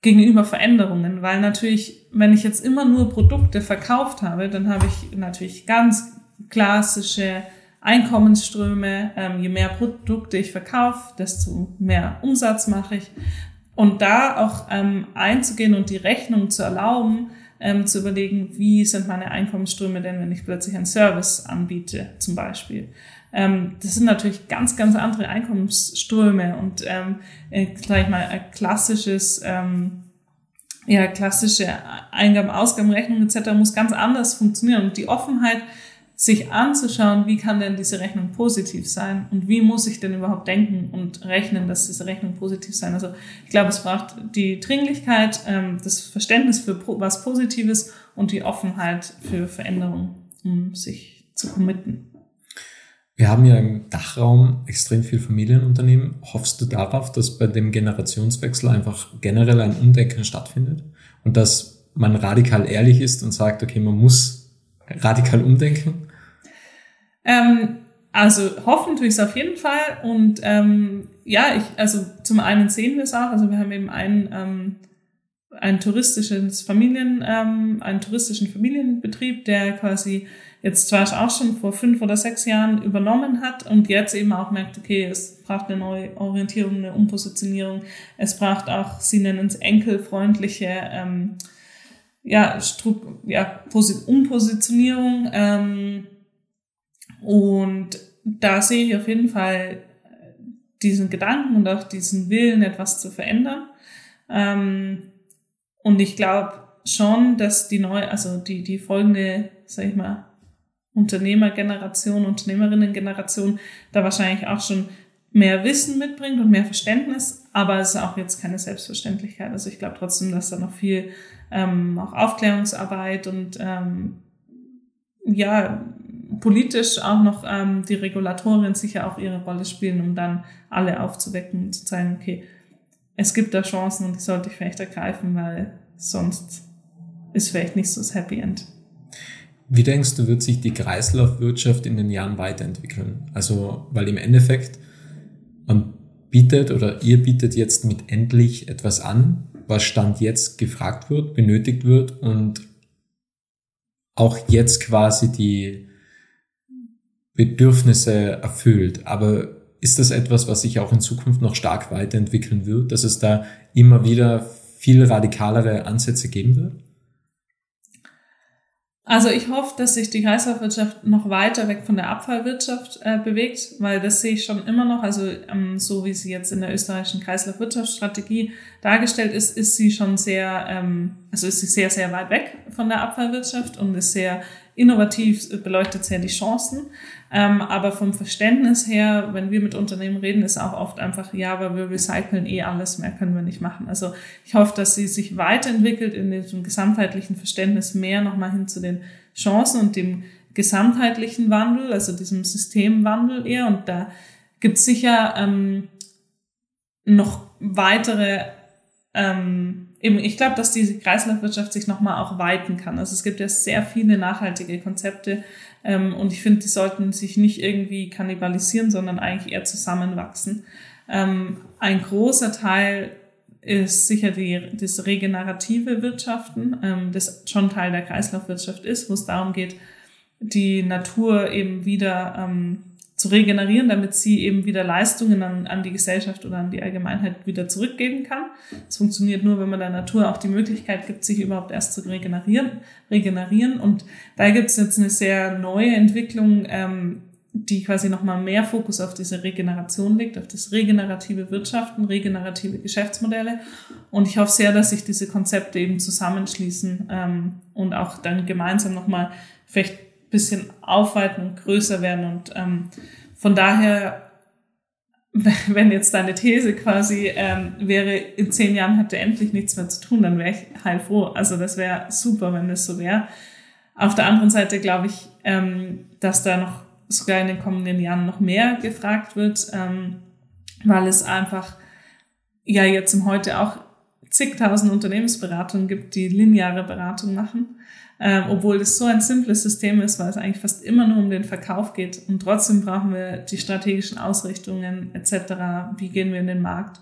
gegenüber Veränderungen, weil natürlich, wenn ich jetzt immer nur Produkte verkauft habe, dann habe ich natürlich ganz klassische Einkommensströme. Ähm, je mehr Produkte ich verkaufe, desto mehr Umsatz mache ich. Und da auch ähm, einzugehen und die Rechnung zu erlauben, ähm, zu überlegen, wie sind meine Einkommensströme denn, wenn ich plötzlich einen Service anbiete, zum Beispiel. Ähm, das sind natürlich ganz, ganz andere Einkommensströme und ähm, äh, sag ich mal, ein klassisches, ähm, ja, klassische Eingaben, Ausgabenrechnung etc. muss ganz anders funktionieren. Und die Offenheit sich anzuschauen, wie kann denn diese Rechnung positiv sein und wie muss ich denn überhaupt denken und rechnen, dass diese Rechnung positiv sein. Also ich glaube, es braucht die Dringlichkeit, ähm, das Verständnis für was Positives und die Offenheit für Veränderung, um sich zu committen. Wir haben ja im Dachraum extrem viel Familienunternehmen. Hoffst du darauf, dass bei dem Generationswechsel einfach generell ein Umdenken stattfindet und dass man radikal ehrlich ist und sagt, okay, man muss radikal umdenken? Ähm, also hoffen tue ich es auf jeden Fall. Und ähm, ja, ich, also zum einen sehen wir es auch. Also wir haben eben einen, ähm, ein touristisches Familien, ähm, einen touristischen Familienbetrieb, der quasi jetzt zwar auch schon vor fünf oder sechs Jahren übernommen hat und jetzt eben auch merkt, okay, es braucht eine neue Orientierung, eine Umpositionierung. Es braucht auch, sie nennen es enkelfreundliche ähm, ja, Stru ja, Umpositionierung. Ähm, und da sehe ich auf jeden Fall diesen Gedanken und auch diesen Willen, etwas zu verändern. Ähm, und ich glaube schon, dass die neue, also die, die folgende, sag ich mal, Unternehmergeneration, Unternehmerinnengeneration da wahrscheinlich auch schon mehr Wissen mitbringt und mehr Verständnis, aber es ist auch jetzt keine Selbstverständlichkeit. Also ich glaube trotzdem, dass da noch viel ähm, auch Aufklärungsarbeit und ähm, ja, politisch auch noch ähm, die Regulatorien sicher auch ihre Rolle spielen, um dann alle aufzuwecken und zu zeigen, okay, es gibt da Chancen und die sollte ich vielleicht ergreifen, weil sonst ist vielleicht nicht so das Happy End. Wie denkst du, wird sich die Kreislaufwirtschaft in den Jahren weiterentwickeln? Also, weil im Endeffekt, man bietet oder ihr bietet jetzt mit endlich etwas an, was Stand jetzt gefragt wird, benötigt wird und auch jetzt quasi die Bedürfnisse erfüllt. Aber ist das etwas, was sich auch in Zukunft noch stark weiterentwickeln wird, dass es da immer wieder viel radikalere Ansätze geben wird? Also ich hoffe, dass sich die Kreislaufwirtschaft noch weiter weg von der Abfallwirtschaft äh, bewegt, weil das sehe ich schon immer noch. Also ähm, so wie sie jetzt in der österreichischen Kreislaufwirtschaftsstrategie dargestellt ist, ist sie schon sehr, ähm, also ist sie sehr, sehr weit weg von der Abfallwirtschaft und ist sehr innovativ, beleuchtet sehr die Chancen. Ähm, aber vom Verständnis her, wenn wir mit Unternehmen reden, ist auch oft einfach, ja, aber wir recyceln eh alles, mehr können wir nicht machen. Also ich hoffe, dass sie sich weiterentwickelt in diesem gesamtheitlichen Verständnis mehr nochmal hin zu den Chancen und dem gesamtheitlichen Wandel, also diesem Systemwandel eher. Und da gibt es sicher ähm, noch weitere ähm, eben, ich glaube, dass diese Kreislaufwirtschaft sich nochmal auch weiten kann. Also es gibt ja sehr viele nachhaltige Konzepte ähm, und ich finde, die sollten sich nicht irgendwie kannibalisieren, sondern eigentlich eher zusammenwachsen. Ähm, ein großer Teil ist sicher die, das regenerative Wirtschaften, ähm, das schon Teil der Kreislaufwirtschaft ist, wo es darum geht, die Natur eben wieder ähm, zu regenerieren, damit sie eben wieder Leistungen an, an die Gesellschaft oder an die Allgemeinheit wieder zurückgeben kann. Das funktioniert nur, wenn man der Natur auch die Möglichkeit gibt, sich überhaupt erst zu regenerieren. regenerieren. Und da gibt es jetzt eine sehr neue Entwicklung, ähm, die quasi nochmal mehr Fokus auf diese Regeneration legt, auf das regenerative Wirtschaften, regenerative Geschäftsmodelle. Und ich hoffe sehr, dass sich diese Konzepte eben zusammenschließen ähm, und auch dann gemeinsam nochmal vielleicht bisschen aufweiten und größer werden. Und ähm, von daher, wenn jetzt deine These quasi ähm, wäre, in zehn Jahren hätte endlich nichts mehr zu tun, dann wäre ich heilfroh. Also das wäre super, wenn das so wäre. Auf der anderen Seite glaube ich, ähm, dass da noch sogar in den kommenden Jahren noch mehr gefragt wird, ähm, weil es einfach ja jetzt im Heute auch zigtausend Unternehmensberatungen gibt, die lineare Beratung machen ähm, obwohl das so ein simples System ist, weil es eigentlich fast immer nur um den Verkauf geht. Und trotzdem brauchen wir die strategischen Ausrichtungen etc. Wie gehen wir in den Markt?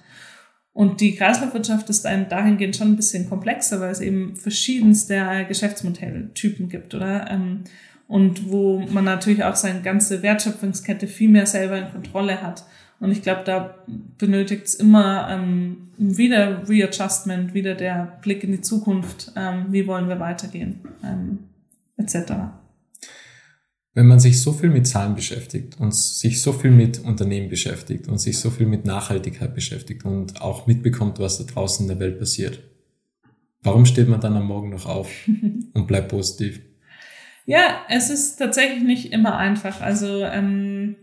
Und die Kreislaufwirtschaft ist ein, dahingehend schon ein bisschen komplexer, weil es eben verschiedenste Geschäftsmodelltypen gibt, oder? Ähm, und wo man natürlich auch seine ganze Wertschöpfungskette viel mehr selber in Kontrolle hat. Und ich glaube, da benötigt es immer ähm, wieder Readjustment, wieder der Blick in die Zukunft, ähm, wie wollen wir weitergehen, ähm, etc. Wenn man sich so viel mit Zahlen beschäftigt und sich so viel mit Unternehmen beschäftigt und sich so viel mit Nachhaltigkeit beschäftigt und auch mitbekommt, was da draußen in der Welt passiert, warum steht man dann am Morgen noch auf und bleibt positiv? Ja, es ist tatsächlich nicht immer einfach. Also ähm,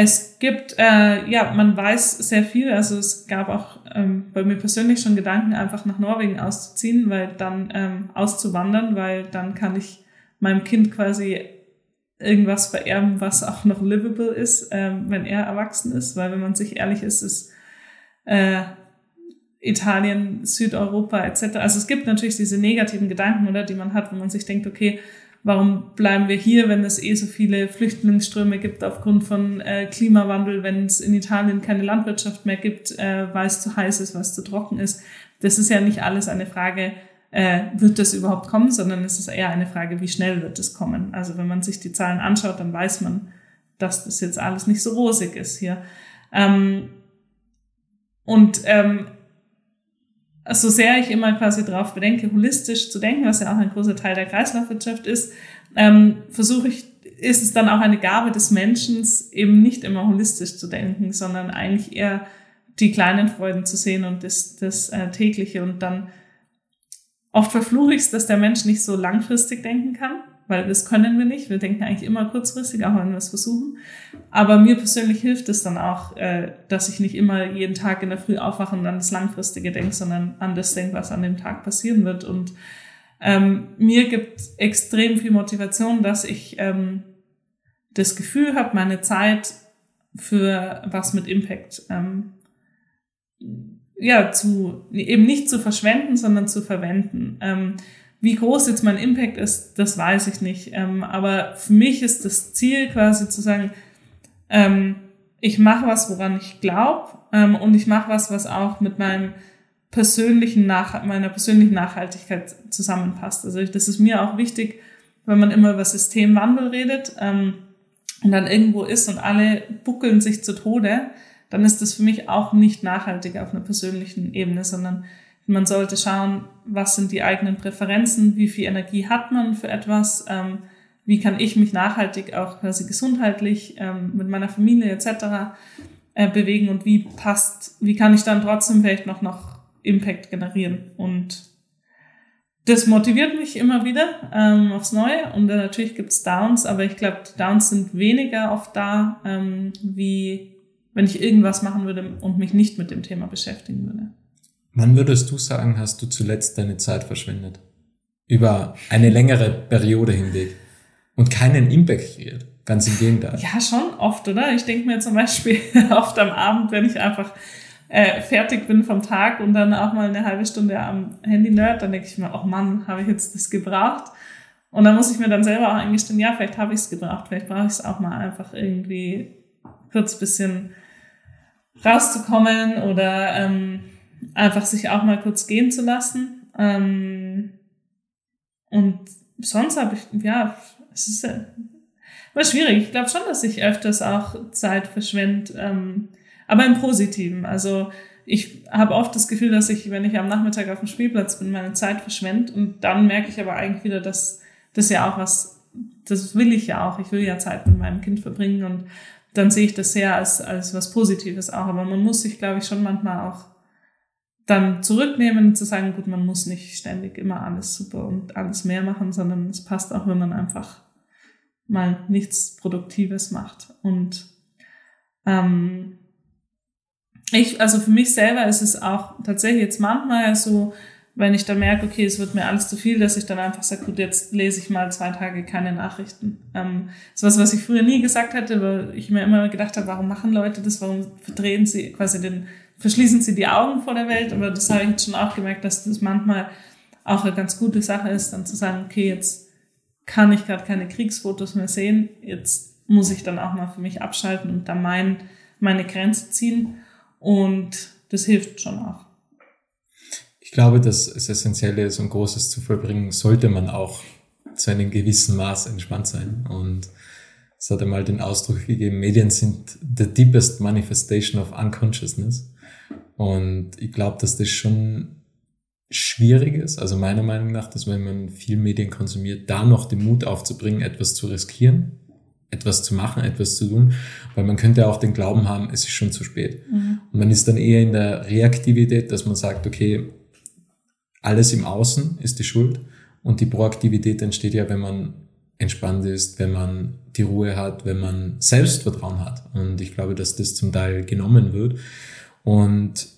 es gibt, äh, ja, man weiß sehr viel. Also es gab auch ähm, bei mir persönlich schon Gedanken, einfach nach Norwegen auszuziehen, weil dann ähm, auszuwandern, weil dann kann ich meinem Kind quasi irgendwas vererben, was auch noch livable ist, ähm, wenn er erwachsen ist. Weil wenn man sich ehrlich ist, ist äh, Italien, Südeuropa etc. Also es gibt natürlich diese negativen Gedanken, oder, die man hat, wo man sich denkt, okay, warum bleiben wir hier, wenn es eh so viele Flüchtlingsströme gibt aufgrund von äh, Klimawandel, wenn es in Italien keine Landwirtschaft mehr gibt, äh, weil es zu heiß ist, weil es zu trocken ist. Das ist ja nicht alles eine Frage, äh, wird das überhaupt kommen, sondern es ist eher eine Frage, wie schnell wird es kommen. Also wenn man sich die Zahlen anschaut, dann weiß man, dass das jetzt alles nicht so rosig ist hier. Ähm, und ähm, so sehr ich immer quasi darauf bedenke, holistisch zu denken, was ja auch ein großer Teil der Kreislaufwirtschaft ist, ähm, versuche ich, ist es dann auch eine Gabe des Menschen, eben nicht immer holistisch zu denken, sondern eigentlich eher die kleinen Freuden zu sehen und das, das äh, tägliche. Und dann oft verfluche ich es, dass der Mensch nicht so langfristig denken kann weil das können wir nicht. Wir denken eigentlich immer kurzfristig, auch wenn wir es versuchen. Aber mir persönlich hilft es dann auch, äh, dass ich nicht immer jeden Tag in der Früh aufwache und an das Langfristige denke, sondern an das denke, was an dem Tag passieren wird. Und ähm, mir gibt extrem viel Motivation, dass ich ähm, das Gefühl habe, meine Zeit für was mit Impact ähm, ja zu eben nicht zu verschwenden, sondern zu verwenden. Wie groß jetzt mein Impact ist, das weiß ich nicht. Ähm, aber für mich ist das Ziel quasi zu sagen, ähm, ich mache was, woran ich glaube ähm, und ich mache was, was auch mit meinem persönlichen Nach meiner persönlichen Nachhaltigkeit zusammenpasst. Also das ist mir auch wichtig, wenn man immer über Systemwandel redet ähm, und dann irgendwo ist und alle buckeln sich zu Tode, dann ist das für mich auch nicht nachhaltig auf einer persönlichen Ebene, sondern man sollte schauen, was sind die eigenen Präferenzen, wie viel Energie hat man für etwas, ähm, wie kann ich mich nachhaltig auch quasi gesundheitlich ähm, mit meiner Familie etc. Äh, bewegen und wie passt, wie kann ich dann trotzdem vielleicht noch noch Impact generieren und das motiviert mich immer wieder ähm, aufs Neue und äh, natürlich gibt's Downs, aber ich glaube, die Downs sind weniger oft da, ähm, wie wenn ich irgendwas machen würde und mich nicht mit dem Thema beschäftigen würde. Wann würdest du sagen, hast du zuletzt deine Zeit verschwendet? Über eine längere Periode hinweg und keinen Impact kreiert. Ganz im Gegenteil. Ja, schon oft, oder? Ich denke mir zum Beispiel oft am Abend, wenn ich einfach äh, fertig bin vom Tag und dann auch mal eine halbe Stunde am Handy nerd, dann denke ich mir, oh Mann, habe ich jetzt das gebraucht? Und dann muss ich mir dann selber auch eingestehen, ja, vielleicht habe ich es gebraucht, vielleicht brauche ich es auch mal einfach irgendwie kurz bisschen rauszukommen oder ähm, einfach sich auch mal kurz gehen zu lassen. Ähm, und sonst habe ich, ja, es ist ja, war schwierig. Ich glaube schon, dass ich öfters auch Zeit verschwende, ähm, aber im Positiven. Also ich habe oft das Gefühl, dass ich, wenn ich am Nachmittag auf dem Spielplatz bin, meine Zeit verschwende und dann merke ich aber eigentlich wieder, dass das ja auch was, das will ich ja auch. Ich will ja Zeit mit meinem Kind verbringen und dann sehe ich das sehr als, als was Positives auch. Aber man muss sich, glaube ich, schon manchmal auch dann zurücknehmen und zu sagen, gut, man muss nicht ständig immer alles super und alles mehr machen, sondern es passt auch, wenn man einfach mal nichts Produktives macht. Und ähm, ich, also für mich selber ist es auch tatsächlich jetzt manchmal so, wenn ich dann merke, okay, es wird mir alles zu viel, dass ich dann einfach sage, gut, jetzt lese ich mal zwei Tage keine Nachrichten. Ähm, das ist was, was ich früher nie gesagt hätte, weil ich mir immer gedacht habe, warum machen Leute das, warum verdrehen sie quasi den verschließen sie die Augen vor der Welt, aber das habe ich jetzt schon auch gemerkt, dass das manchmal auch eine ganz gute Sache ist, dann zu sagen, okay, jetzt kann ich gerade keine Kriegsfotos mehr sehen, jetzt muss ich dann auch mal für mich abschalten und da mein, meine Grenze ziehen und das hilft schon auch. Ich glaube, dass es essentiell ist, um Großes zu vollbringen, sollte man auch zu einem gewissen Maß entspannt sein und es hat einmal den Ausdruck gegeben, Medien sind the deepest manifestation of unconsciousness. Und ich glaube, dass das schon schwierig ist, also meiner Meinung nach, dass wenn man viel Medien konsumiert, da noch den Mut aufzubringen, etwas zu riskieren, etwas zu machen, etwas zu tun, weil man könnte auch den Glauben haben, es ist schon zu spät. Mhm. Und man ist dann eher in der Reaktivität, dass man sagt, okay, alles im Außen ist die Schuld Und die Proaktivität entsteht ja, wenn man entspannt ist, wenn man die Ruhe hat, wenn man Selbstvertrauen hat. Und ich glaube, dass das zum Teil genommen wird. Und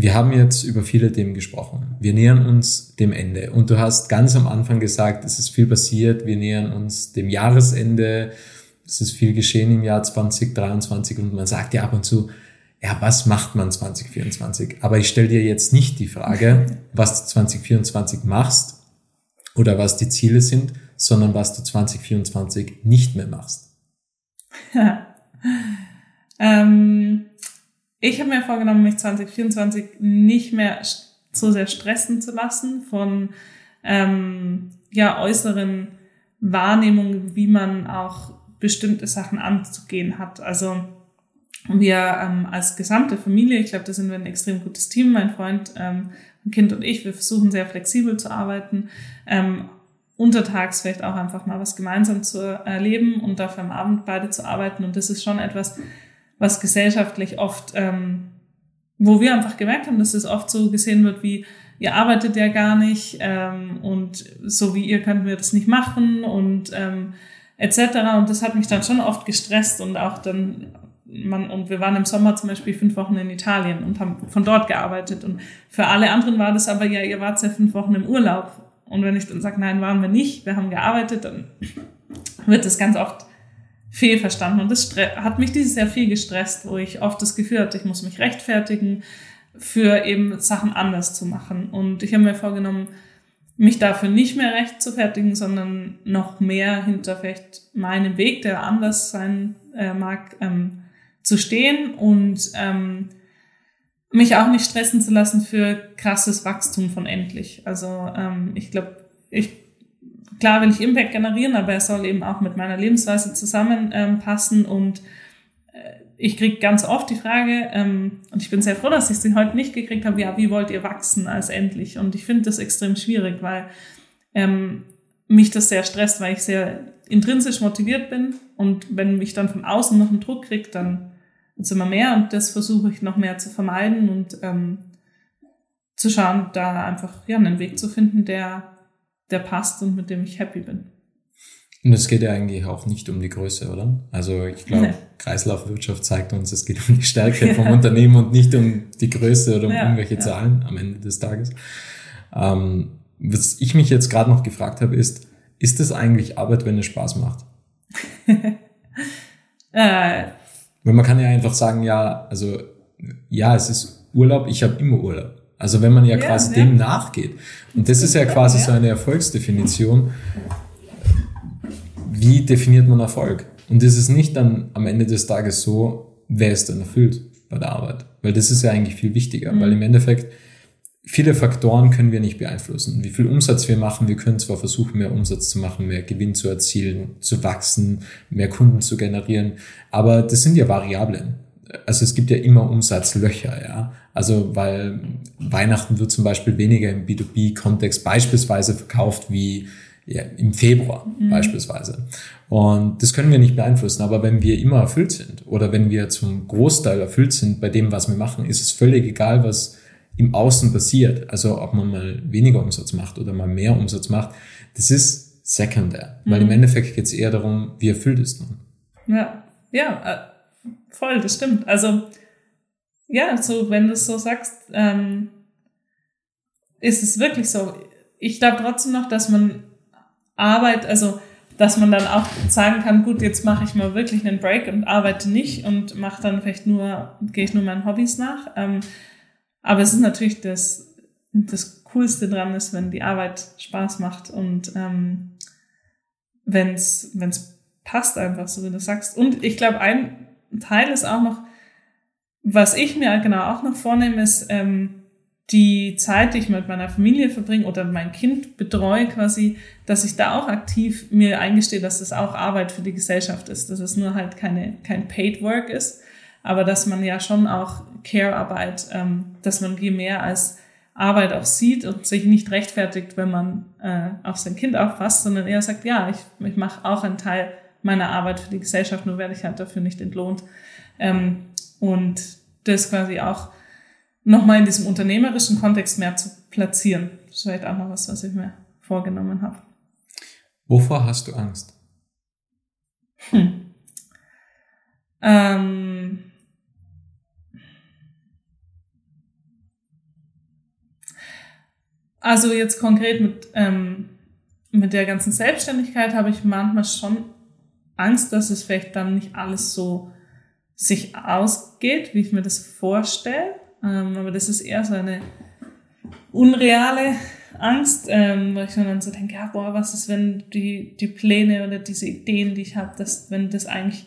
wir haben jetzt über viele Themen gesprochen. Wir nähern uns dem Ende. Und du hast ganz am Anfang gesagt, es ist viel passiert. Wir nähern uns dem Jahresende. Es ist viel geschehen im Jahr 2023 und man sagt ja ab und zu, ja, was macht man 2024? Aber ich stelle dir jetzt nicht die Frage, was du 2024 machst oder was die Ziele sind, sondern was du 2024 nicht mehr machst. ähm, ich habe mir vorgenommen, mich 2024 nicht mehr so sehr stressen zu lassen von ähm, ja, äußeren Wahrnehmungen, wie man auch bestimmte Sachen anzugehen hat. Also wir ähm, als gesamte Familie, ich glaube, da sind wir ein extrem gutes Team, mein Freund, ähm, mein Kind und ich, wir versuchen sehr flexibel zu arbeiten, ähm, untertags vielleicht auch einfach mal was gemeinsam zu erleben und dafür am Abend beide zu arbeiten. Und das ist schon etwas, was gesellschaftlich oft, ähm, wo wir einfach gemerkt haben, dass es oft so gesehen wird wie, ihr arbeitet ja gar nicht ähm, und so wie ihr könnt wir das nicht machen und ähm, etc. Und das hat mich dann schon oft gestresst und auch dann man, und wir waren im Sommer zum Beispiel fünf Wochen in Italien und haben von dort gearbeitet. Und für alle anderen war das aber ja, ihr wart ja fünf Wochen im Urlaub. Und wenn ich dann sage, nein, waren wir nicht, wir haben gearbeitet, dann wird das ganz oft fehlverstanden. Und das hat mich dieses Jahr viel gestresst, wo ich oft das Gefühl hatte, ich muss mich rechtfertigen, für eben Sachen anders zu machen. Und ich habe mir vorgenommen, mich dafür nicht mehr recht zu fertigen, sondern noch mehr hinter vielleicht meinem Weg, der anders sein äh, mag, ähm, zu stehen und ähm, mich auch nicht stressen zu lassen für krasses Wachstum von endlich. Also ähm, ich glaube, ich klar will ich Impact generieren, aber er soll eben auch mit meiner Lebensweise zusammenpassen ähm, und äh, ich kriege ganz oft die Frage, ähm, und ich bin sehr froh, dass ich sie heute nicht gekriegt habe, ja, wie wollt ihr wachsen als endlich? Und ich finde das extrem schwierig, weil ähm, mich das sehr stresst, weil ich sehr intrinsisch motiviert bin und wenn mich dann von außen noch einen Druck kriegt, dann wird immer mehr und das versuche ich noch mehr zu vermeiden und ähm, zu schauen, da einfach ja einen Weg zu finden, der der passt und mit dem ich happy bin. Und es geht ja eigentlich auch nicht um die Größe, oder? Also ich glaube, nee. Kreislaufwirtschaft zeigt uns, es geht um die Stärke vom Unternehmen und nicht um die Größe oder um ja, irgendwelche ja. Zahlen am Ende des Tages. Ähm, was ich mich jetzt gerade noch gefragt habe, ist, ist das eigentlich Arbeit, wenn es Spaß macht? äh. Weil man kann ja einfach sagen, ja, also ja, es ist Urlaub, ich habe immer Urlaub. Also wenn man ja, ja quasi ja. dem nachgeht. Und das ist ja quasi so eine Erfolgsdefinition. Wie definiert man Erfolg? Und es ist nicht dann am Ende des Tages so, wer ist dann erfüllt bei der Arbeit. Weil das ist ja eigentlich viel wichtiger. Mhm. Weil im Endeffekt, viele Faktoren können wir nicht beeinflussen. Wie viel Umsatz wir machen, wir können zwar versuchen, mehr Umsatz zu machen, mehr Gewinn zu erzielen, zu wachsen, mehr Kunden zu generieren, aber das sind ja Variablen also es gibt ja immer Umsatzlöcher, ja. Also weil Weihnachten wird zum Beispiel weniger im B2B-Kontext beispielsweise verkauft wie ja, im Februar mhm. beispielsweise. Und das können wir nicht beeinflussen. Aber wenn wir immer erfüllt sind oder wenn wir zum Großteil erfüllt sind bei dem, was wir machen, ist es völlig egal, was im Außen passiert. Also ob man mal weniger Umsatz macht oder mal mehr Umsatz macht. Das ist sekundär. Mhm. Weil im mhm. Endeffekt geht es eher darum, wie erfüllt ist man. Ja, ja, äh, voll, das stimmt. Also, ja, so, wenn du es so sagst, ähm, ist es wirklich so. Ich glaube trotzdem noch, dass man Arbeit, also, dass man dann auch sagen kann, gut, jetzt mache ich mal wirklich einen Break und arbeite nicht und mache dann vielleicht nur, gehe ich nur meinen Hobbys nach. Ähm, aber es ist natürlich das, das Coolste dran ist, wenn die Arbeit Spaß macht und ähm, wenn es passt einfach, so wie du sagst. Und ich glaube, ein Teil ist auch noch, was ich mir genau auch noch vornehme, ist ähm, die Zeit, die ich mit meiner Familie verbringe oder mein Kind betreue quasi, dass ich da auch aktiv mir eingestehe, dass das auch Arbeit für die Gesellschaft ist, dass es nur halt keine, kein Paid Work ist, aber dass man ja schon auch Care-Arbeit, ähm, dass man die mehr als Arbeit auch sieht und sich nicht rechtfertigt, wenn man äh, auf sein Kind aufpasst, sondern eher sagt, ja, ich, ich mache auch einen Teil meiner Arbeit für die Gesellschaft, nur werde ich halt dafür nicht entlohnt. Ähm, und das quasi auch nochmal in diesem unternehmerischen Kontext mehr zu platzieren. Das ist vielleicht auch noch was, was ich mir vorgenommen habe. Wovor hast du Angst? Hm. Ähm, also jetzt konkret mit, ähm, mit der ganzen Selbstständigkeit habe ich manchmal schon Angst, dass es vielleicht dann nicht alles so sich ausgeht, wie ich mir das vorstelle. Ähm, aber das ist eher so eine unreale Angst, ähm, weil ich mir dann so denke, ja, boah, was ist, wenn die, die Pläne oder diese Ideen, die ich habe, dass wenn das eigentlich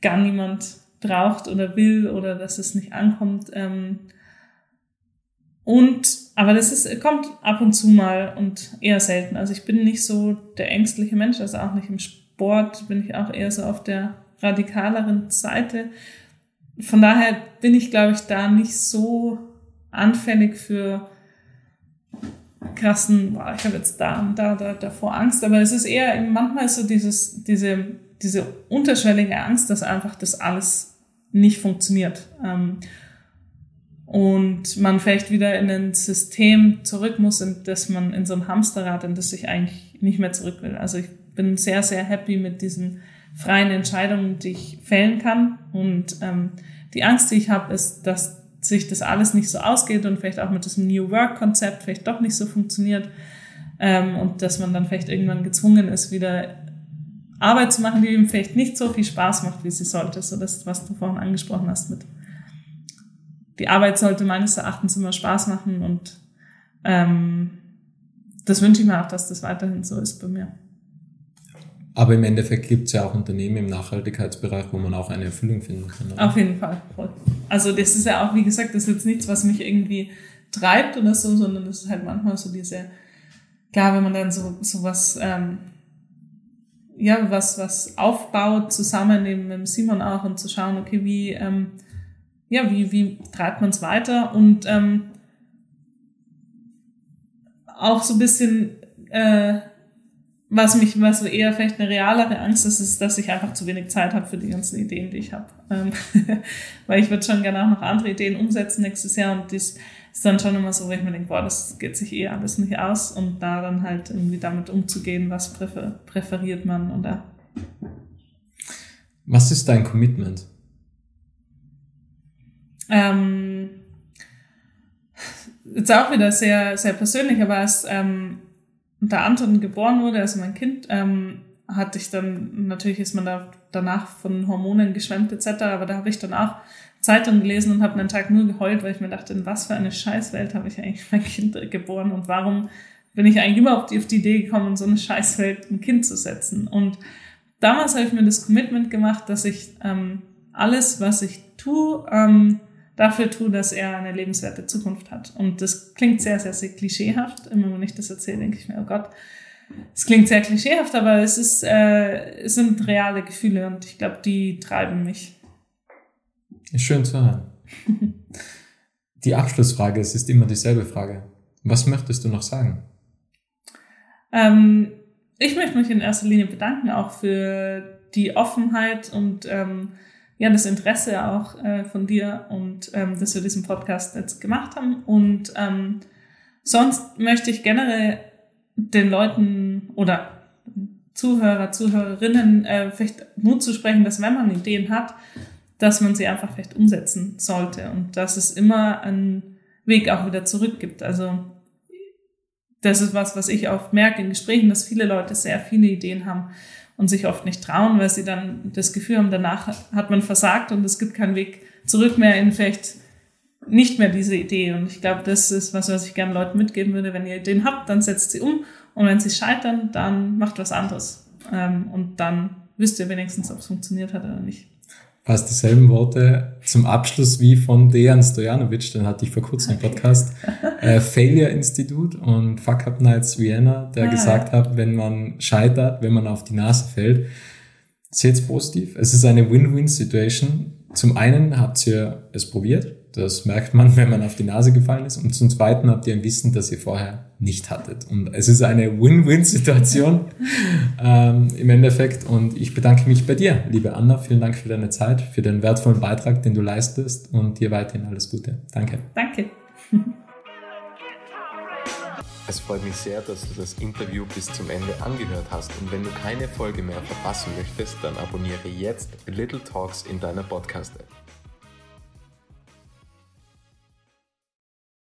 gar niemand braucht oder will oder dass es nicht ankommt. Ähm, und, aber das ist, kommt ab und zu mal und eher selten. Also ich bin nicht so der ängstliche Mensch, also auch nicht im Sport bin ich auch eher so auf der radikaleren Seite. Von daher bin ich, glaube ich, da nicht so anfällig für krassen, boah, ich habe jetzt da und da, da davor Angst, aber es ist eher manchmal so dieses, diese, diese unterschwellige Angst, dass einfach das alles nicht funktioniert. Ähm, und man vielleicht wieder in ein System zurück muss, in das man in so einem Hamsterrad, in das ich eigentlich nicht mehr zurück will. Also ich bin sehr, sehr happy mit diesen freien Entscheidungen, die ich fällen kann. Und ähm, die Angst, die ich habe, ist, dass sich das alles nicht so ausgeht und vielleicht auch mit diesem New Work-Konzept vielleicht doch nicht so funktioniert ähm, und dass man dann vielleicht irgendwann gezwungen ist, wieder Arbeit zu machen, die ihm vielleicht nicht so viel Spaß macht, wie sie sollte. So das, was du vorhin angesprochen hast mit die Arbeit sollte meines Erachtens immer Spaß machen und ähm, das wünsche ich mir auch, dass das weiterhin so ist bei mir. Aber im Endeffekt gibt es ja auch Unternehmen im Nachhaltigkeitsbereich, wo man auch eine Erfüllung finden kann. Oder? Auf jeden Fall. Also das ist ja auch, wie gesagt, das ist jetzt nichts, was mich irgendwie treibt oder so, sondern das ist halt manchmal so diese, klar, wenn man dann so, so was, ähm, ja, was, was aufbaut, zusammen eben mit Simon auch und zu schauen, okay, wie, ähm, ja, wie, wie treibt man es weiter und ähm, auch so ein bisschen äh, was mich, was so eher vielleicht eine realere Angst ist, ist, dass ich einfach zu wenig Zeit habe für die ganzen Ideen, die ich habe. Ähm, weil ich würde schon gerne auch noch andere Ideen umsetzen nächstes Jahr und das ist dann schon immer so, wo ich mir denke, boah, das geht sich eh alles nicht aus und da dann halt irgendwie damit umzugehen, was präfer präferiert man oder. Was ist dein Commitment? Ähm, jetzt auch wieder sehr, sehr persönlich, aber es, ähm, da Anton geboren wurde, also mein Kind, ähm, hatte ich dann, natürlich ist man da danach von Hormonen geschwemmt etc., aber da habe ich dann auch Zeitung gelesen und habe einen Tag nur geheult, weil ich mir dachte, in was für eine Scheißwelt habe ich eigentlich mein Kind geboren und warum bin ich eigentlich die, auf die Idee gekommen, in so eine Scheißwelt ein Kind zu setzen. Und damals habe ich mir das Commitment gemacht, dass ich ähm, alles, was ich tue, ähm, dafür tue, dass er eine lebenswerte Zukunft hat. Und das klingt sehr, sehr, sehr klischeehaft. Immer wenn ich das erzähle, denke ich mir, oh Gott, es klingt sehr klischeehaft, aber es ist, äh, es sind reale Gefühle und ich glaube, die treiben mich. Ist schön zu hören. die Abschlussfrage, es ist immer dieselbe Frage. Was möchtest du noch sagen? Ähm, ich möchte mich in erster Linie bedanken, auch für die Offenheit und ähm, ja, das Interesse auch äh, von dir und ähm, dass wir diesen Podcast jetzt gemacht haben. Und ähm, sonst möchte ich generell den Leuten oder Zuhörer, Zuhörerinnen äh, vielleicht Mut zu sprechen, dass wenn man Ideen hat, dass man sie einfach vielleicht umsetzen sollte und dass es immer einen Weg auch wieder zurück gibt. Also das ist was, was ich oft merke in Gesprächen, dass viele Leute sehr viele Ideen haben und sich oft nicht trauen, weil sie dann das Gefühl haben, danach hat man versagt und es gibt keinen Weg zurück mehr in vielleicht nicht mehr diese Idee. Und ich glaube, das ist was, was ich gerne Leuten mitgeben würde. Wenn ihr Ideen habt, dann setzt sie um. Und wenn sie scheitern, dann macht was anderes. Ähm, und dann wisst ihr wenigstens, ob es funktioniert hat oder nicht fast dieselben Worte zum Abschluss wie von Dejan Stojanovic, den hatte ich vor kurzem im Podcast, äh, Failure Institute und Fuck Up Nights Vienna, der ah, gesagt ja. hat, wenn man scheitert, wenn man auf die Nase fällt, seht's positiv. Es ist eine Win-Win-Situation. Zum einen habt ihr es probiert, das merkt man, wenn man auf die Nase gefallen ist. Und zum Zweiten habt ihr ein Wissen, das ihr vorher nicht hattet. Und es ist eine Win-Win-Situation ähm, im Endeffekt. Und ich bedanke mich bei dir, liebe Anna. Vielen Dank für deine Zeit, für den wertvollen Beitrag, den du leistest. Und dir weiterhin alles Gute. Danke. Danke. Es freut mich sehr, dass du das Interview bis zum Ende angehört hast und wenn du keine Folge mehr verpassen möchtest, dann abonniere jetzt Little Talks in deiner Podcast-App.